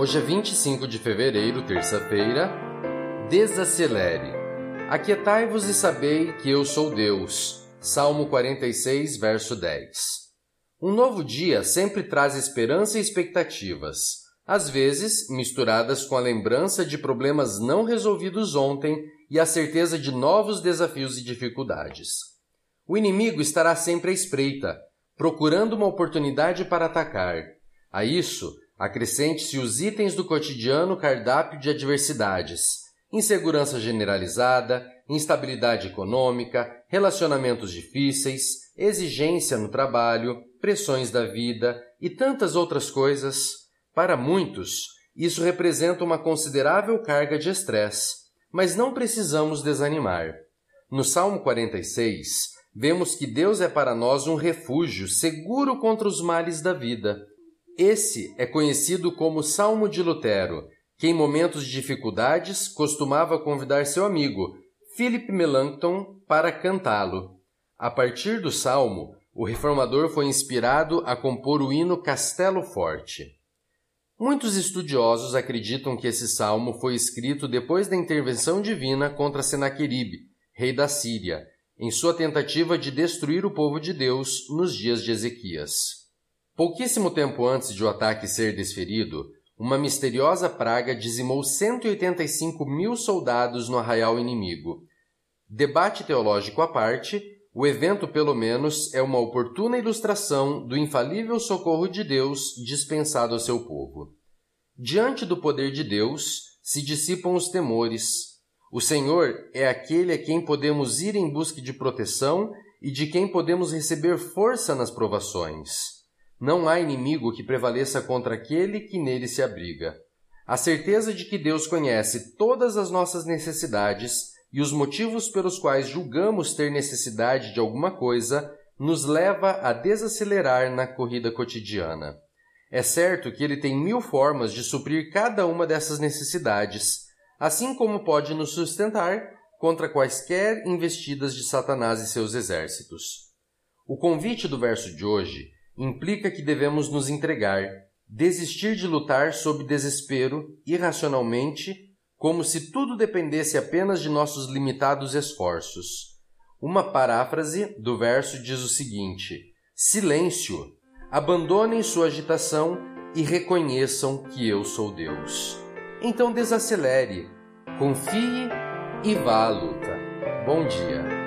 Hoje é 25 de fevereiro, terça-feira. Desacelere. Aquietai-vos e sabei que eu sou Deus. Salmo 46, verso 10. Um novo dia sempre traz esperança e expectativas, às vezes misturadas com a lembrança de problemas não resolvidos ontem e a certeza de novos desafios e dificuldades. O inimigo estará sempre à espreita, procurando uma oportunidade para atacar. A isso, Acrescente-se os itens do cotidiano cardápio de adversidades: insegurança generalizada, instabilidade econômica, relacionamentos difíceis, exigência no trabalho, pressões da vida e tantas outras coisas. Para muitos, isso representa uma considerável carga de estresse, mas não precisamos desanimar. No Salmo 46, vemos que Deus é para nós um refúgio seguro contra os males da vida esse é conhecido como Salmo de Lutero, que em momentos de dificuldades costumava convidar seu amigo, Philip Melanchthon, para cantá-lo. A partir do salmo, o reformador foi inspirado a compor o hino Castelo Forte. Muitos estudiosos acreditam que esse salmo foi escrito depois da intervenção divina contra Senaqueribe, rei da Síria, em sua tentativa de destruir o povo de Deus nos dias de Ezequias. Pouquíssimo tempo antes de o ataque ser desferido, uma misteriosa praga dizimou 185 mil soldados no arraial inimigo. Debate teológico à parte, o evento, pelo menos, é uma oportuna ilustração do infalível socorro de Deus dispensado ao seu povo. Diante do poder de Deus se dissipam os temores. O Senhor é aquele a quem podemos ir em busca de proteção e de quem podemos receber força nas provações. Não há inimigo que prevaleça contra aquele que nele se abriga. A certeza de que Deus conhece todas as nossas necessidades e os motivos pelos quais julgamos ter necessidade de alguma coisa nos leva a desacelerar na corrida cotidiana. É certo que ele tem mil formas de suprir cada uma dessas necessidades, assim como pode nos sustentar contra quaisquer investidas de Satanás e seus exércitos. O convite do verso de hoje implica que devemos nos entregar, desistir de lutar sob desespero, irracionalmente, como se tudo dependesse apenas de nossos limitados esforços. Uma paráfrase do verso diz o seguinte: Silêncio! Abandonem sua agitação e reconheçam que eu sou Deus. Então desacelere, confie e vá à luta. Bom dia!